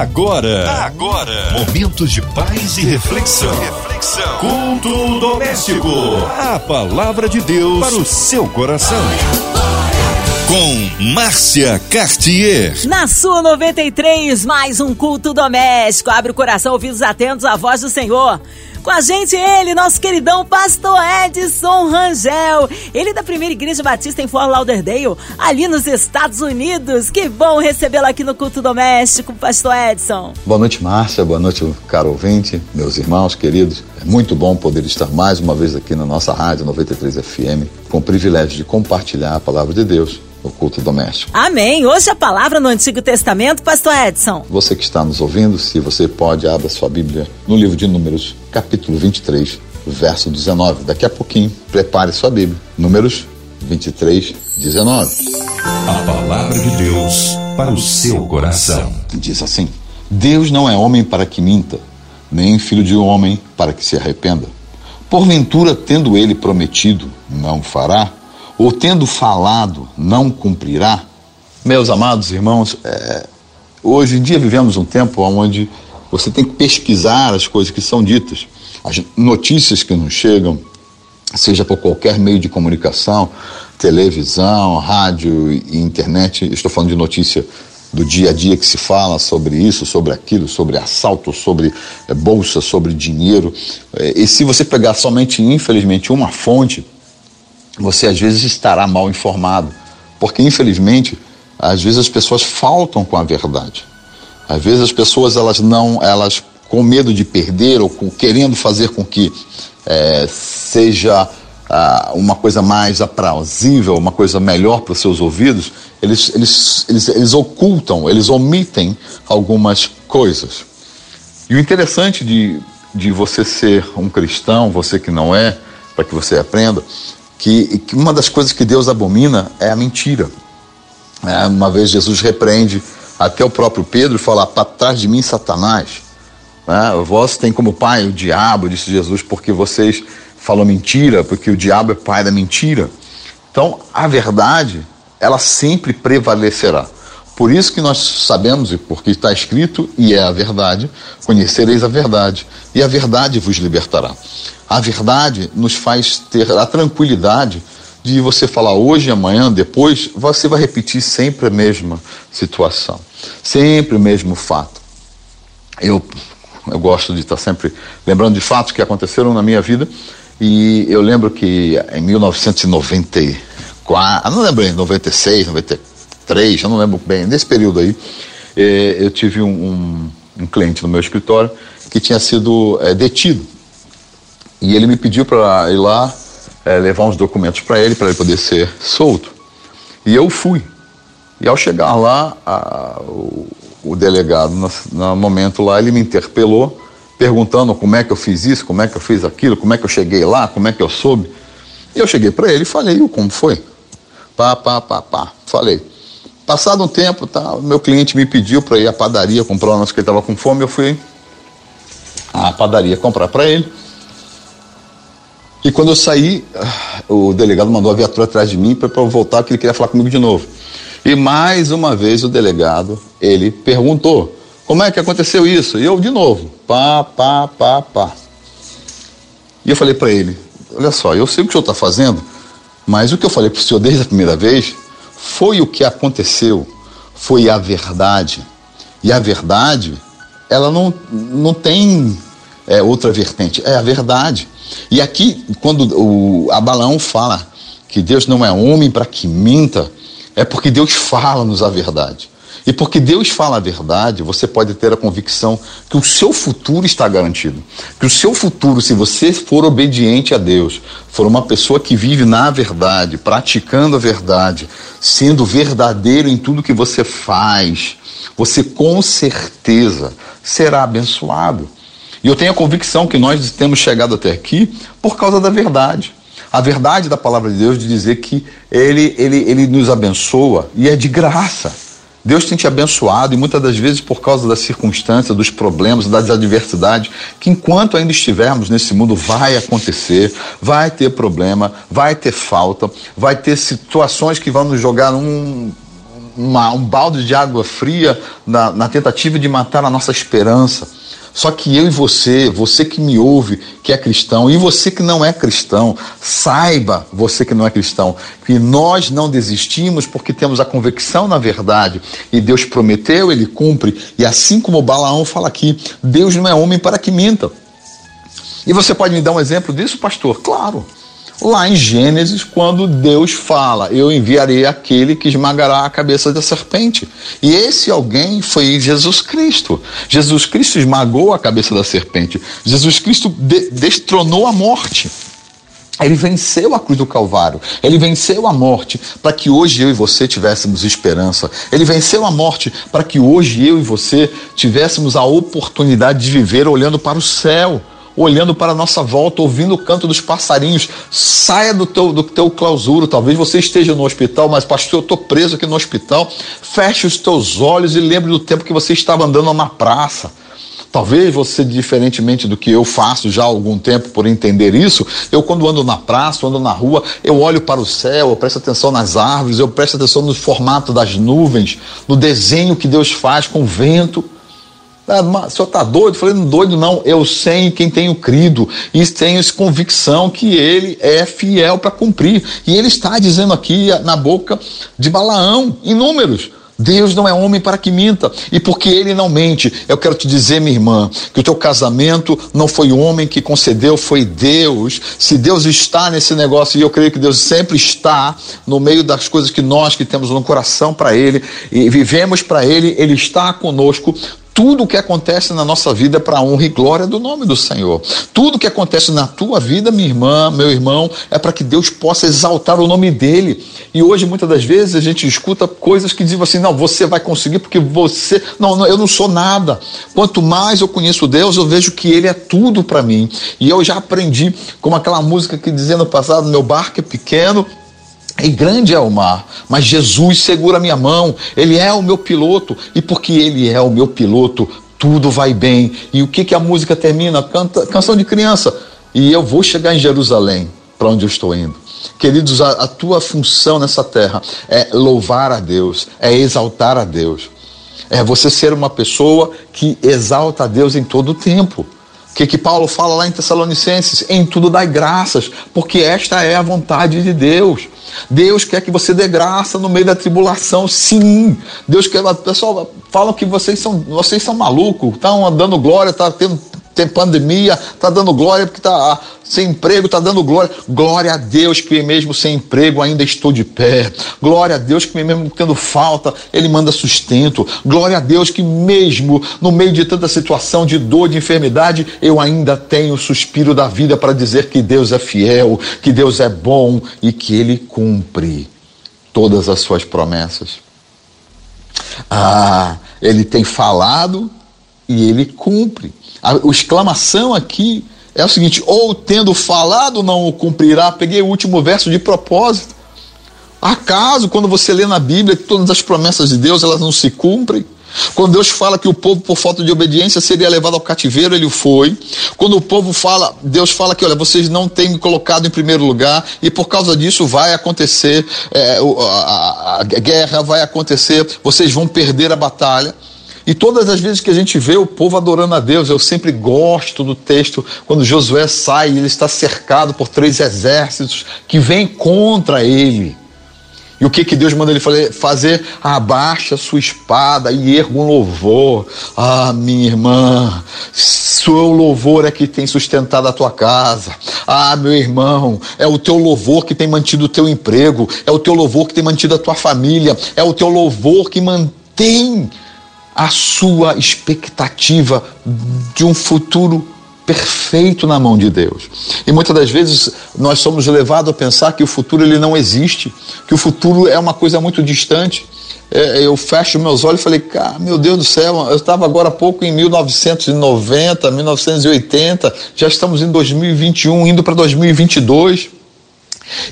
Agora, agora, momentos de paz e reflexão. Reflexão. Culto doméstico. A palavra de Deus para o seu coração. Com Márcia Cartier. Na sua 93, mais um culto doméstico. Abre o coração, ouvidos atentos à voz do Senhor. Com a gente ele, nosso queridão pastor Edson Rangel. Ele é da primeira igreja batista em Fort Lauderdale, ali nos Estados Unidos. Que bom recebê-lo aqui no culto doméstico, pastor Edson. Boa noite, Márcia. Boa noite, caro ouvinte, meus irmãos queridos. É muito bom poder estar mais uma vez aqui na nossa rádio 93 FM, com o privilégio de compartilhar a palavra de Deus no culto doméstico. Amém. Hoje a palavra no Antigo Testamento, pastor Edson. Você que está nos ouvindo, se você pode, abra sua Bíblia no livro de Números, capítulo 23, verso 19. Daqui a pouquinho, prepare sua Bíblia. Números 23, 19. A palavra de Deus para o seu coração. Diz assim: Deus não é homem para que minta, nem filho de homem para que se arrependa. Porventura, tendo ele prometido, não fará, ou tendo falado, não cumprirá? Meus amados irmãos, é, hoje em dia vivemos um tempo onde você tem que pesquisar as coisas que são ditas, as notícias que nos chegam, seja por qualquer meio de comunicação, televisão, rádio e internet. Estou falando de notícia do dia a dia que se fala sobre isso, sobre aquilo, sobre assalto, sobre é, bolsa, sobre dinheiro. É, e se você pegar somente, infelizmente, uma fonte, você às vezes estará mal informado, porque infelizmente, às vezes as pessoas faltam com a verdade. Às vezes as pessoas elas não, elas com medo de perder ou com, querendo fazer com que é, seja ah, uma coisa mais aprausível, uma coisa melhor para os seus ouvidos, eles, eles, eles, eles ocultam, eles omitem algumas coisas. E o interessante de, de você ser um cristão, você que não é, para que você aprenda, que, que, uma das coisas que Deus abomina é a mentira. É, uma vez Jesus repreende até o próprio Pedro e fala: para trás de mim, Satanás. É, vós tem como pai o diabo, disse Jesus, porque vocês falam mentira, porque o diabo é pai da mentira. Então, a verdade, ela sempre prevalecerá. Por isso que nós sabemos, e porque está escrito, e é a verdade, conhecereis a verdade, e a verdade vos libertará. A verdade nos faz ter a tranquilidade de você falar hoje, amanhã, depois, você vai repetir sempre a mesma situação, sempre o mesmo fato. Eu, eu gosto de estar sempre lembrando de fatos que aconteceram na minha vida, e eu lembro que em 1994, não lembro em 96, 93, eu não lembro bem, nesse período aí, eh, eu tive um, um, um, cliente no meu escritório que tinha sido eh, detido. E ele me pediu para ir lá é, levar uns documentos para ele, para ele poder ser solto. E eu fui. E ao chegar lá, a, o, o, delegado, no, no, momento lá, ele me interpelou, perguntando como é que eu fiz isso, como é que eu fiz aquilo, como é que eu cheguei lá, como é que eu soube. E eu cheguei para ele e falei, como foi? Pá, pá, pá, pá. Falei. Passado um tempo, tá, meu cliente me pediu para ir à padaria comprar um negócio que ele estava com fome, eu fui à padaria comprar para ele. E quando eu saí, o delegado mandou a viatura atrás de mim para eu voltar, porque ele queria falar comigo de novo. E mais uma vez o delegado, ele perguntou, como é que aconteceu isso? E eu de novo, pá, pá, pá, pá. E eu falei para ele, olha só, eu sei o que o senhor está fazendo, mas o que eu falei para o senhor desde a primeira vez foi o que aconteceu, foi a verdade. E a verdade, ela não, não tem é, outra vertente, é a verdade. E aqui, quando o Abalão fala que Deus não é homem para que minta, é porque Deus fala-nos a verdade. E porque Deus fala a verdade, você pode ter a convicção que o seu futuro está garantido. Que o seu futuro, se você for obediente a Deus, for uma pessoa que vive na verdade, praticando a verdade, sendo verdadeiro em tudo que você faz, você com certeza será abençoado. E eu tenho a convicção que nós temos chegado até aqui por causa da verdade. A verdade da palavra de Deus de dizer que ele, ele, ele nos abençoa e é de graça. Deus tem te abençoado e muitas das vezes por causa das circunstâncias, dos problemas, das adversidades, que enquanto ainda estivermos nesse mundo vai acontecer, vai ter problema, vai ter falta, vai ter situações que vão nos jogar num, uma, um balde de água fria na, na tentativa de matar a nossa esperança. Só que eu e você, você que me ouve, que é cristão, e você que não é cristão, saiba, você que não é cristão, que nós não desistimos porque temos a convicção na verdade. E Deus prometeu, ele cumpre. E assim como Balaão fala aqui, Deus não é homem para que minta. E você pode me dar um exemplo disso, pastor? Claro lá em Gênesis, quando Deus fala: Eu enviarei aquele que esmagará a cabeça da serpente. E esse alguém foi Jesus Cristo. Jesus Cristo esmagou a cabeça da serpente. Jesus Cristo de destronou a morte. Ele venceu a cruz do Calvário. Ele venceu a morte para que hoje eu e você tivéssemos esperança. Ele venceu a morte para que hoje eu e você tivéssemos a oportunidade de viver olhando para o céu olhando para a nossa volta, ouvindo o canto dos passarinhos. Saia do teu, do teu clausuro. Talvez você esteja no hospital, mas, pastor, eu estou preso aqui no hospital. Feche os teus olhos e lembre do tempo que você estava andando numa praça. Talvez você, diferentemente do que eu faço já há algum tempo por entender isso, eu quando ando na praça, ando na rua, eu olho para o céu, eu presto atenção nas árvores, eu presto atenção no formato das nuvens, no desenho que Deus faz com o vento. Ah, o senhor está doido? Eu falei, não doido não, eu sei quem tenho crido e tenho essa convicção que ele é fiel para cumprir. E ele está dizendo aqui na boca de Balaão, em números. Deus não é homem para que minta. E porque ele não mente, eu quero te dizer, minha irmã, que o teu casamento não foi o homem que concedeu, foi Deus. Se Deus está nesse negócio, e eu creio que Deus sempre está no meio das coisas que nós que temos no coração para Ele e vivemos para Ele, Ele está conosco tudo o que acontece na nossa vida para a honra e glória do nome do Senhor. Tudo que acontece na tua vida, minha irmã, meu irmão, é para que Deus possa exaltar o nome dele. E hoje, muitas das vezes, a gente escuta coisas que dizem assim: não, você vai conseguir porque você. Não, não eu não sou nada. Quanto mais eu conheço Deus, eu vejo que Ele é tudo para mim. E eu já aprendi, como aquela música que dizia no passado: meu barco é pequeno, e grande é o mar, mas Jesus segura minha mão, Ele é o meu piloto, e porque Ele é o meu piloto, tudo vai bem. E o que, que a música termina? Canta, canção de criança. E eu vou chegar em Jerusalém, para onde eu estou indo. Queridos, a, a tua função nessa terra é louvar a Deus, é exaltar a Deus. É você ser uma pessoa que exalta a Deus em todo o tempo. Que, que Paulo fala lá em Tessalonicenses? Em tudo dai graças, porque esta é a vontade de Deus. Deus quer que você dê graça no meio da tribulação, sim. Deus quer. Pessoal, falam que vocês são, vocês são malucos, estão dando glória, está tendo tem pandemia, está dando glória porque está sem emprego, está dando glória. Glória a Deus que mesmo sem emprego ainda estou de pé. Glória a Deus que mesmo tendo falta, Ele manda sustento. Glória a Deus que mesmo no meio de tanta situação de dor, de enfermidade, eu ainda tenho o suspiro da vida para dizer que Deus é fiel, que Deus é bom e que Ele cumpre todas as suas promessas. Ah, Ele tem falado e Ele cumpre. A, a exclamação aqui é o seguinte: ou tendo falado não o cumprirá. Peguei o último verso de propósito. Acaso, quando você lê na Bíblia que todas as promessas de Deus elas não se cumprem? Quando Deus fala que o povo, por falta de obediência, seria levado ao cativeiro, ele foi. Quando o povo fala, Deus fala que, olha, vocês não têm me colocado em primeiro lugar, e por causa disso vai acontecer é, a, a guerra, vai acontecer, vocês vão perder a batalha. E todas as vezes que a gente vê o povo adorando a Deus, eu sempre gosto do texto quando Josué sai ele está cercado por três exércitos que vêm contra ele. E o que, que Deus manda ele fazer? Abaixa sua espada e erga um louvor. Ah, minha irmã, seu louvor é que tem sustentado a tua casa. Ah, meu irmão, é o teu louvor que tem mantido o teu emprego, é o teu louvor que tem mantido a tua família, é o teu louvor que mantém a sua expectativa de um futuro perfeito na mão de Deus. E muitas das vezes nós somos levados a pensar que o futuro ele não existe, que o futuro é uma coisa muito distante. É, eu fecho meus olhos e falei, cara, meu Deus do céu, eu estava agora há pouco em 1990, 1980, já estamos em 2021, indo para 2022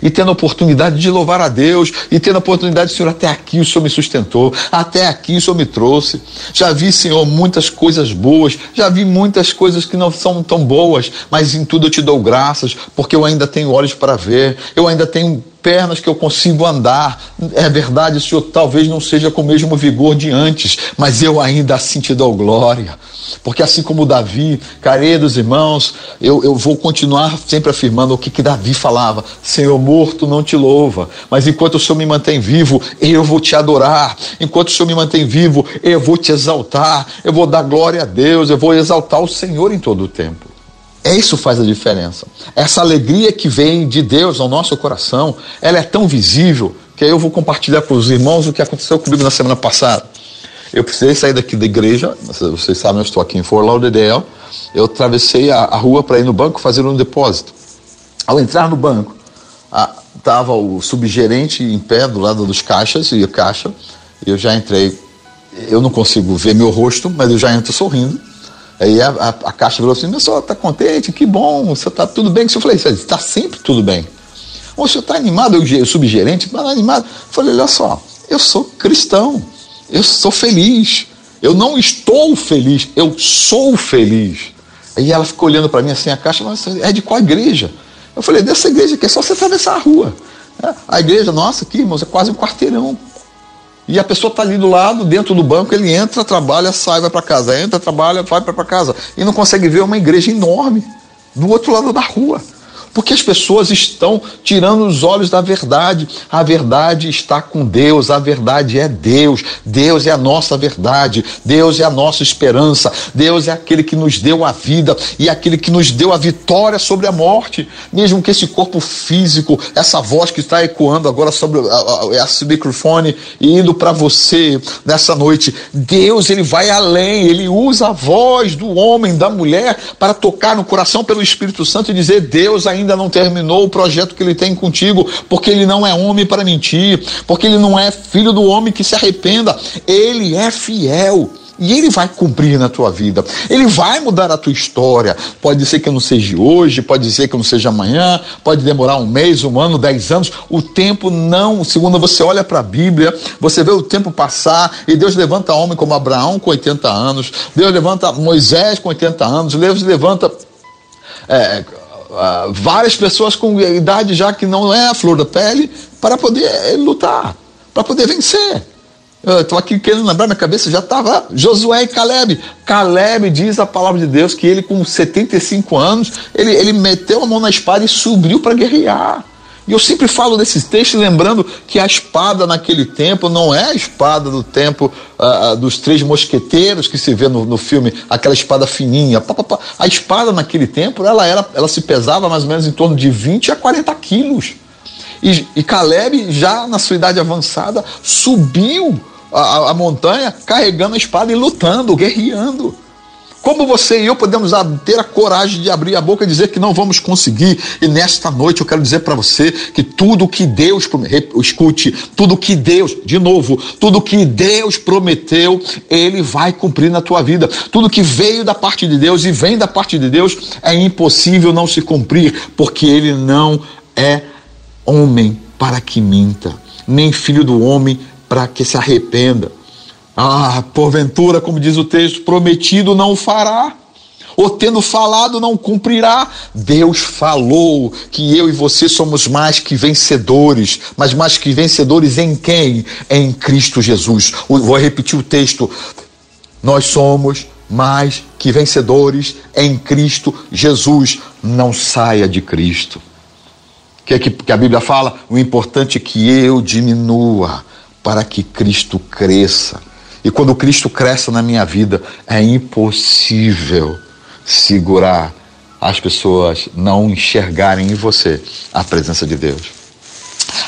e tendo a oportunidade de louvar a Deus, e tendo a oportunidade, Senhor, até aqui o Senhor me sustentou, até aqui o Senhor me trouxe. Já vi, Senhor, muitas coisas boas, já vi muitas coisas que não são tão boas, mas em tudo eu te dou graças, porque eu ainda tenho olhos para ver, eu ainda tenho pernas que eu consigo andar. É verdade, o Senhor talvez não seja com o mesmo vigor de antes, mas eu ainda assim te dou glória. Porque assim como Davi, queridos irmãos, eu, eu vou continuar sempre afirmando o que, que Davi falava: Senhor morto não te louva, mas enquanto o Senhor me mantém vivo, eu vou te adorar. Enquanto o Senhor me mantém vivo, eu vou te exaltar, eu vou dar glória a Deus, eu vou exaltar o Senhor em todo o tempo. É isso faz a diferença. Essa alegria que vem de Deus ao nosso coração, ela é tão visível que eu vou compartilhar com os irmãos o que aconteceu comigo na semana passada. Eu precisei sair daqui da igreja, vocês sabem, eu estou aqui em Fort Lauderdale. Eu atravessei a, a rua para ir no banco fazer um depósito. Ao entrar no banco, estava o subgerente em pé do lado dos caixas e a caixa. Eu já entrei. Eu não consigo ver meu rosto, mas eu já entro sorrindo. Aí a, a, a caixa falou assim: meu senhor está contente? Que bom, você está tudo bem? Eu falei: está sempre tudo bem. O senhor está animado? Eu, o subgerente, mas animado. Eu falei: olha só, eu sou cristão. Eu sou feliz. Eu não estou feliz, eu sou feliz. Aí ela ficou olhando para mim assim, a caixa, nossa, é de qual igreja? Eu falei, dessa igreja aqui, é só você atravessar a rua. É, a igreja, nossa, aqui, irmãos, é quase um quarteirão. E a pessoa está ali do lado, dentro do banco, ele entra, trabalha, sai, vai para casa. Entra, trabalha, vai para casa. E não consegue ver uma igreja enorme do outro lado da rua. Porque as pessoas estão tirando os olhos da verdade. A verdade está com Deus, a verdade é Deus. Deus é a nossa verdade, Deus é a nossa esperança, Deus é aquele que nos deu a vida e aquele que nos deu a vitória sobre a morte. Mesmo que esse corpo físico, essa voz que está ecoando agora sobre esse microfone e indo para você nessa noite, Deus ele vai além, ele usa a voz do homem, da mulher para tocar no coração pelo Espírito Santo e dizer: Deus ainda ainda não terminou o projeto que ele tem contigo, porque ele não é homem para mentir, porque ele não é filho do homem que se arrependa, ele é fiel. E ele vai cumprir na tua vida. Ele vai mudar a tua história. Pode ser que não seja hoje, pode ser que não seja amanhã, pode demorar um mês, um ano, dez anos. O tempo não, segundo você olha para a Bíblia, você vê o tempo passar e Deus levanta homem como Abraão com 80 anos, Deus levanta Moisés com 80 anos, Deus levanta é, uh, várias pessoas com idade já que não é a flor da pele para poder eh, lutar, para poder vencer. Estou aqui querendo lembrar, minha cabeça já estava Josué e Caleb. Caleb diz a palavra de Deus que ele, com 75 anos, ele, ele meteu a mão na espada e subiu para guerrear. E eu sempre falo desses textos lembrando que a espada naquele tempo não é a espada do tempo uh, dos três mosqueteiros que se vê no, no filme, aquela espada fininha. Pá, pá, pá. A espada naquele tempo ela, era, ela se pesava mais ou menos em torno de 20 a 40 quilos. E, e Caleb, já na sua idade avançada, subiu a, a montanha carregando a espada e lutando, guerreando. Como você e eu podemos ter a coragem de abrir a boca e dizer que não vamos conseguir? E nesta noite eu quero dizer para você que tudo que Deus escute, tudo que Deus, de novo, tudo que Deus prometeu, ele vai cumprir na tua vida. Tudo que veio da parte de Deus e vem da parte de Deus é impossível não se cumprir, porque ele não é homem para que minta, nem filho do homem para que se arrependa. Ah, porventura, como diz o texto, prometido não fará, ou tendo falado não cumprirá. Deus falou que eu e você somos mais que vencedores, mas mais que vencedores em quem? Em Cristo Jesus. Vou repetir o texto. Nós somos mais que vencedores em Cristo Jesus. Não saia de Cristo. O que, é que a Bíblia fala? O importante é que eu diminua para que Cristo cresça. E quando Cristo cresce na minha vida, é impossível segurar as pessoas não enxergarem em você a presença de Deus.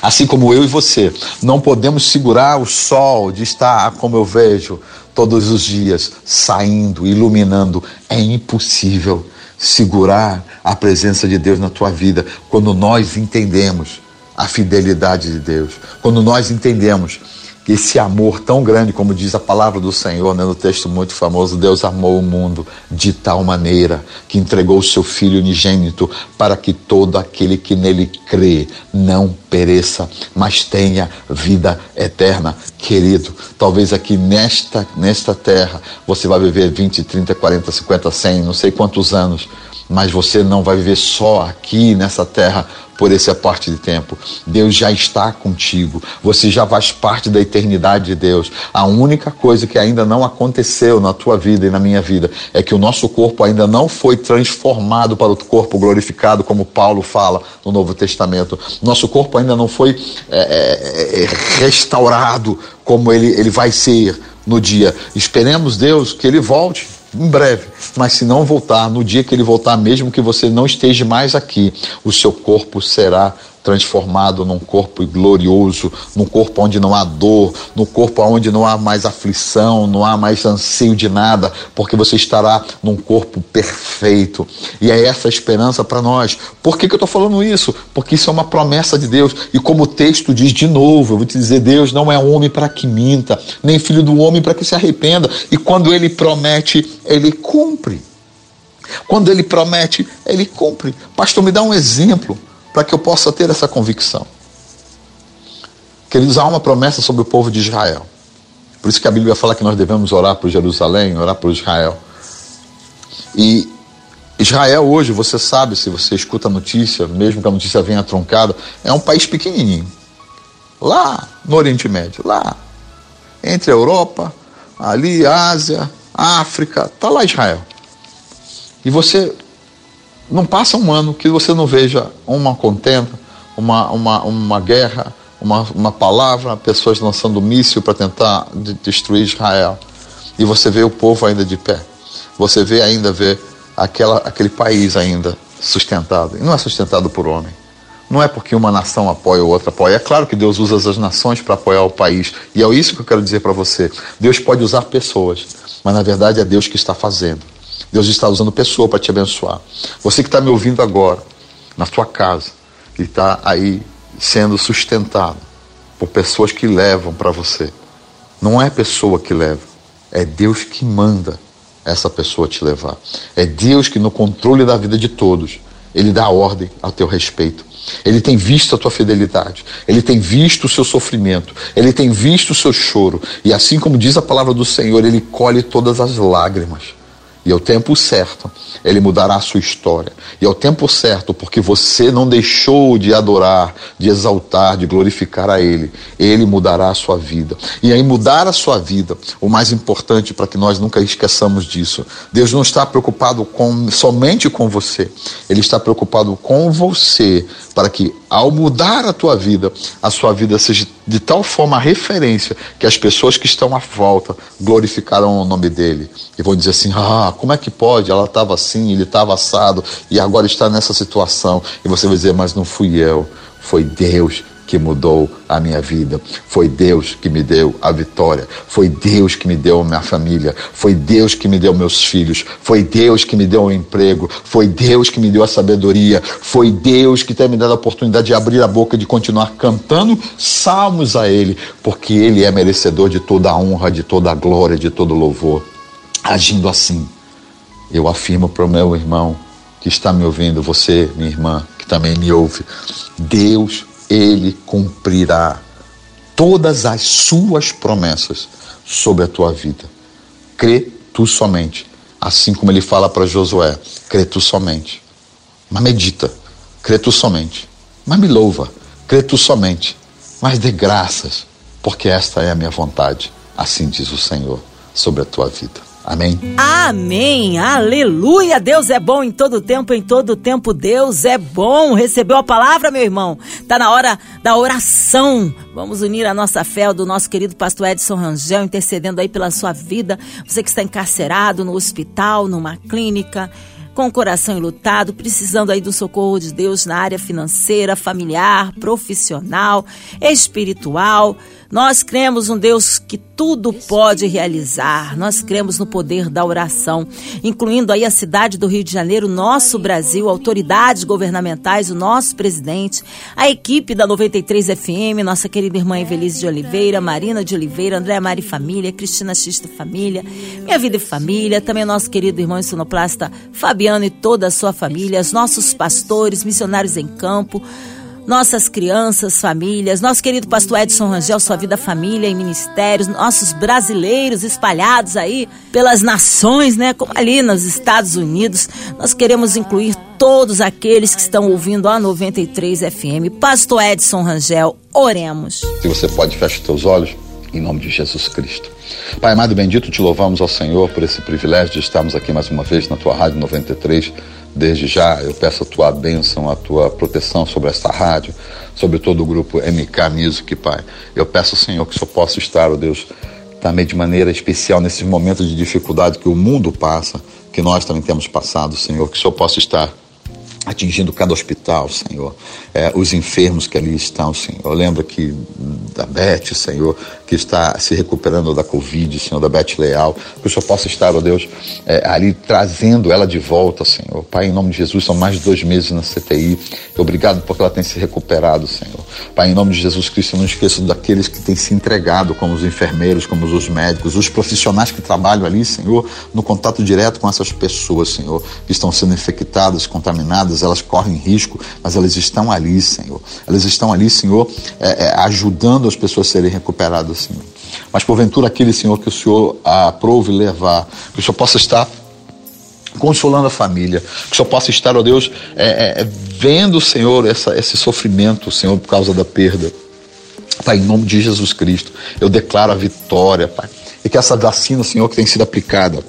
Assim como eu e você não podemos segurar o sol de estar, como eu vejo, todos os dias saindo, iluminando, é impossível segurar a presença de Deus na tua vida quando nós entendemos a fidelidade de Deus, quando nós entendemos esse amor tão grande, como diz a palavra do Senhor, né, no texto muito famoso, Deus amou o mundo de tal maneira que entregou o seu Filho unigênito para que todo aquele que nele crê não pereça, mas tenha vida eterna. Querido, talvez aqui nesta, nesta terra você vai viver 20, 30, 40, 50, 100, não sei quantos anos, mas você não vai viver só aqui nessa terra por essa parte de tempo. Deus já está contigo. Você já faz parte da eternidade de Deus. A única coisa que ainda não aconteceu na tua vida e na minha vida é que o nosso corpo ainda não foi transformado para o corpo glorificado, como Paulo fala no Novo Testamento. Nosso corpo ainda não foi é, é, é restaurado como ele, ele vai ser no dia. Esperemos Deus que ele volte em breve. Mas se não voltar, no dia que ele voltar, mesmo que você não esteja mais aqui, o seu corpo será transformado num corpo glorioso, num corpo onde não há dor, num corpo onde não há mais aflição, não há mais anseio de nada, porque você estará num corpo perfeito. E é essa a esperança para nós. Por que, que eu estou falando isso? Porque isso é uma promessa de Deus. E como o texto diz de novo, eu vou te dizer: Deus não é homem para que minta, nem filho do homem para que se arrependa. E quando ele promete, ele cumpre. Quando ele promete, ele cumpre. Pastor, me dá um exemplo para que eu possa ter essa convicção. Queridos, há uma promessa sobre o povo de Israel. Por isso que a Bíblia fala que nós devemos orar por Jerusalém, orar por Israel. E Israel hoje, você sabe, se você escuta a notícia, mesmo que a notícia venha truncada, é um país pequenininho. Lá no Oriente Médio, lá. Entre a Europa, ali, Ásia, África, está lá Israel. E você não passa um ano que você não veja uma contenda, uma, uma, uma guerra, uma, uma palavra, pessoas lançando míssil para tentar de destruir Israel. E você vê o povo ainda de pé. Você vê ainda vê aquela, aquele país ainda sustentado. E não é sustentado por homem. Não é porque uma nação apoia ou outra apoia. É claro que Deus usa as nações para apoiar o país. E é isso que eu quero dizer para você. Deus pode usar pessoas, mas na verdade é Deus que está fazendo. Deus está usando pessoa para te abençoar. Você que está me ouvindo agora, na sua casa, que está aí sendo sustentado por pessoas que levam para você. Não é pessoa que leva, é Deus que manda essa pessoa te levar. É Deus que, no controle da vida de todos, Ele dá ordem ao teu respeito. Ele tem visto a tua fidelidade, ele tem visto o seu sofrimento, ele tem visto o seu choro, e assim como diz a palavra do Senhor, ele colhe todas as lágrimas. E ao tempo certo, ele mudará a sua história. E ao tempo certo, porque você não deixou de adorar, de exaltar, de glorificar a Ele, Ele mudará a sua vida. E aí, mudar a sua vida, o mais importante para que nós nunca esqueçamos disso. Deus não está preocupado com, somente com você, Ele está preocupado com você, para que ao mudar a tua vida, a sua vida seja de tal forma a referência que as pessoas que estão à volta glorificarão o nome dele e vão dizer assim: ah, como é que pode? Ela estava assim, ele estava assado e agora está nessa situação. E você vai dizer: mas não fui eu, foi Deus que mudou a minha vida. Foi Deus que me deu a vitória. Foi Deus que me deu a minha família. Foi Deus que me deu meus filhos. Foi Deus que me deu o um emprego. Foi Deus que me deu a sabedoria. Foi Deus que tem me dado a oportunidade de abrir a boca de continuar cantando salmos a Ele, porque Ele é merecedor de toda a honra, de toda a glória, de todo o louvor. Agindo assim, eu afirmo para o meu irmão que está me ouvindo, você, minha irmã, que também me ouve, Deus ele cumprirá todas as suas promessas sobre a tua vida. Crê tu somente. Assim como ele fala para Josué: crê tu somente. Mas medita, crê tu somente. Mas me louva, crê tu somente. Mas dê graças, porque esta é a minha vontade. Assim diz o Senhor sobre a tua vida. Amém. Amém. Aleluia. Deus é bom em todo tempo, em todo tempo Deus é bom. Recebeu a palavra, meu irmão? Tá na hora da oração. Vamos unir a nossa fé ao do nosso querido pastor Edson Rangel, intercedendo aí pela sua vida. Você que está encarcerado no hospital, numa clínica, com o coração enlutado, precisando aí do socorro de Deus na área financeira, familiar, profissional, espiritual. Nós cremos um Deus que tudo pode realizar. Nós cremos no poder da oração, incluindo aí a cidade do Rio de Janeiro, nosso Brasil, autoridades governamentais, o nosso presidente, a equipe da 93 FM, nossa querida irmã Evelise de Oliveira, Marina de Oliveira, André Mari Família, Cristina Xista Família, Minha Vida e Família, também o nosso querido irmão sonoplasta Fabiano e toda a sua família, os nossos pastores, missionários em campo, nossas crianças, famílias, nosso querido pastor Edson Rangel, sua vida, família e ministérios, nossos brasileiros espalhados aí pelas nações, né? Como ali nos Estados Unidos. Nós queremos incluir todos aqueles que estão ouvindo a 93 FM. Pastor Edson Rangel, oremos. Se você pode, feche os teus olhos em nome de Jesus Cristo. Pai amado bendito, te louvamos ao Senhor por esse privilégio de estarmos aqui mais uma vez na tua Rádio 93. Desde já eu peço a tua bênção, a tua proteção sobre esta rádio, sobre todo o grupo MK Music, Pai. Eu peço, Senhor, que só possa estar, ó oh Deus, também de maneira especial nesses momentos de dificuldade que o mundo passa, que nós também temos passado, Senhor, que só possa estar atingindo cada hospital, Senhor, é, os enfermos que ali estão, Senhor. Lembra que da Beth, Senhor, que está se recuperando da Covid, Senhor, da Beth Leal, que o Senhor possa estar, ó Deus, é, ali trazendo ela de volta, Senhor. Pai, em nome de Jesus, são mais de dois meses na CTI. Obrigado porque ela tem se recuperado, Senhor. Pai, em nome de Jesus Cristo, não esqueça daqueles que têm se entregado, como os enfermeiros, como os médicos, os profissionais que trabalham ali, Senhor, no contato direto com essas pessoas, Senhor, que estão sendo infectadas, contaminadas, elas correm risco, mas elas estão ali, Senhor. Elas estão ali, Senhor, é, é, ajudando as pessoas a serem recuperadas, Senhor. Mas porventura aquele, Senhor, que o Senhor aprove levar, que o Senhor possa estar consolando a família, que o Senhor possa estar, ó Deus, é, é, vendo, Senhor, essa, esse sofrimento, Senhor, por causa da perda. Pai, em nome de Jesus Cristo, eu declaro a vitória, Pai. E que essa vacina, Senhor, que tem sido aplicada,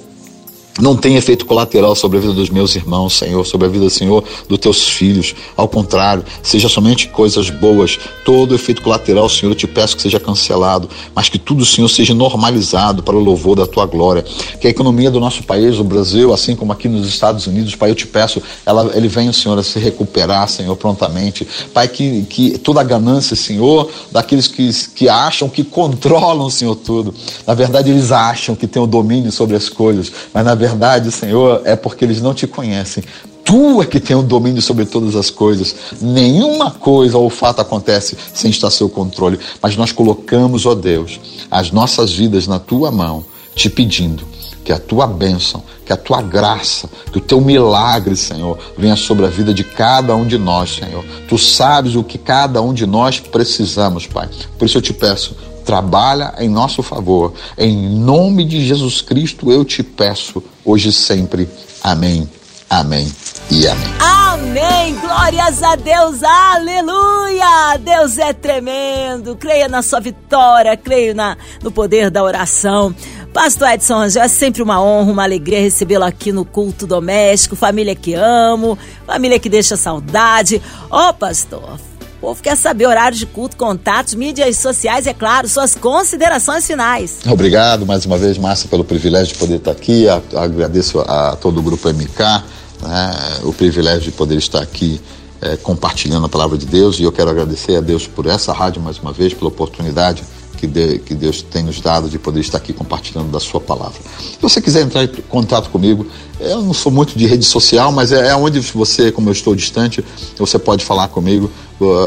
não tem efeito colateral sobre a vida dos meus irmãos, Senhor, sobre a vida, Senhor, dos teus filhos. Ao contrário, seja somente coisas boas. Todo efeito colateral, Senhor, eu te peço que seja cancelado, mas que tudo, Senhor, seja normalizado para o louvor da tua glória. Que a economia do nosso país, o Brasil, assim como aqui nos Estados Unidos, Pai, eu te peço, ela, ele venha, Senhor, a se recuperar, Senhor, prontamente. Pai, que, que toda a ganância, Senhor, daqueles que, que acham que controlam, Senhor, tudo. Na verdade, eles acham que têm o domínio sobre as coisas, mas na verdade, verdade, Senhor, é porque eles não te conhecem. Tu é que tem o domínio sobre todas as coisas. Nenhuma coisa ou fato acontece sem estar seu controle. Mas nós colocamos, ó Deus, as nossas vidas na tua mão, te pedindo que a tua bênção, que a tua graça, que o teu milagre, Senhor, venha sobre a vida de cada um de nós, Senhor. Tu sabes o que cada um de nós precisamos, Pai. Por isso eu te peço, trabalha em nosso favor. Em nome de Jesus Cristo eu te peço, hoje e sempre. Amém. Amém e amém. Amém! Glórias a Deus! Aleluia! Deus é tremendo! Creia na sua vitória, creio na, no poder da oração. Pastor Edson Angel, é sempre uma honra, uma alegria recebê-lo aqui no culto doméstico. Família que amo, família que deixa saudade. Ó, oh, pastor, povo quer saber horários de culto, contatos, mídias sociais, é claro, suas considerações finais. Obrigado mais uma vez, Márcia, pelo privilégio de poder estar aqui. agradeço a todo o grupo MK né, o privilégio de poder estar aqui é, compartilhando a palavra de Deus. E eu quero agradecer a Deus por essa rádio mais uma vez, pela oportunidade que, de, que Deus tem nos dado de poder estar aqui compartilhando da Sua palavra. Se você quiser entrar em contato comigo, eu não sou muito de rede social, mas é, é onde você, como eu estou distante, você pode falar comigo.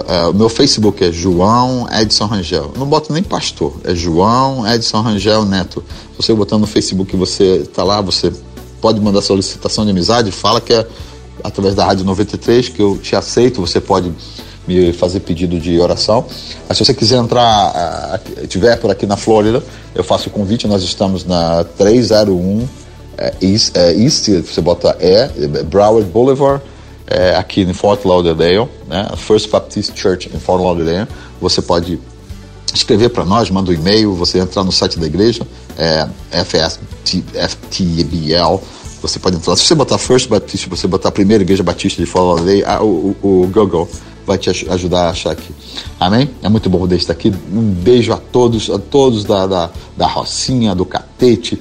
É, o meu Facebook é João Edson Rangel. Não boto nem pastor, é João Edson Rangel Neto. Se você botar no Facebook você está lá, você pode mandar solicitação de amizade, fala que é através da Rádio 93 que eu te aceito, você pode me fazer pedido de oração. Mas se você quiser entrar, estiver por aqui na Flórida, eu faço o convite. Nós estamos na 301 é, East, é, East você bota E, Broward Boulevard, aqui em Fort Lauderdale, né? First Baptist Church em Fort Lauderdale. Você pode escrever para nós, manda um e-mail, você entrar no site da igreja, é, FSTBL, você pode entrar. Se você botar First Baptist, você botar primeira igreja batista de Fort Lauderdale, o, o, o Google vai te ajudar a achar aqui. Amém? É muito bom poder estar aqui. Um beijo a todos, a todos da, da, da Rocinha, do Catete,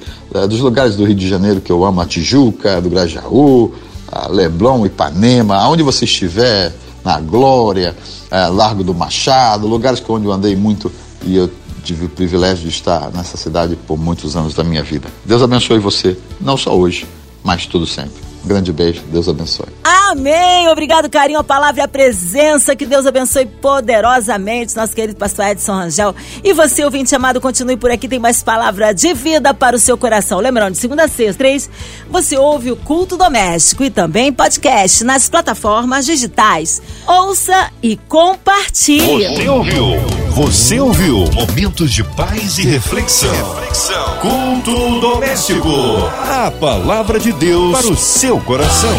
dos lugares do Rio de Janeiro que eu amo, a Tijuca, do Grajaú, a Leblon, Ipanema, aonde você estiver, na Glória, é, Largo do Machado, lugares onde eu andei muito e eu tive o privilégio de estar nessa cidade por muitos anos da minha vida. Deus abençoe você, não só hoje, mas tudo sempre. Um grande beijo, Deus abençoe. Amém. Obrigado, carinho, a palavra e a presença. Que Deus abençoe poderosamente nosso querido pastor Edson Rangel. E você, ouvinte amado, continue por aqui. Tem mais palavra de vida para o seu coração. Lembrando, de segunda a sexta, três, você ouve o culto doméstico e também podcast nas plataformas digitais. Ouça e compartilhe. Você ouviu? Você ouviu? Momentos de paz e reflexão. reflexão. Culto doméstico. A palavra de Deus para o seu coração.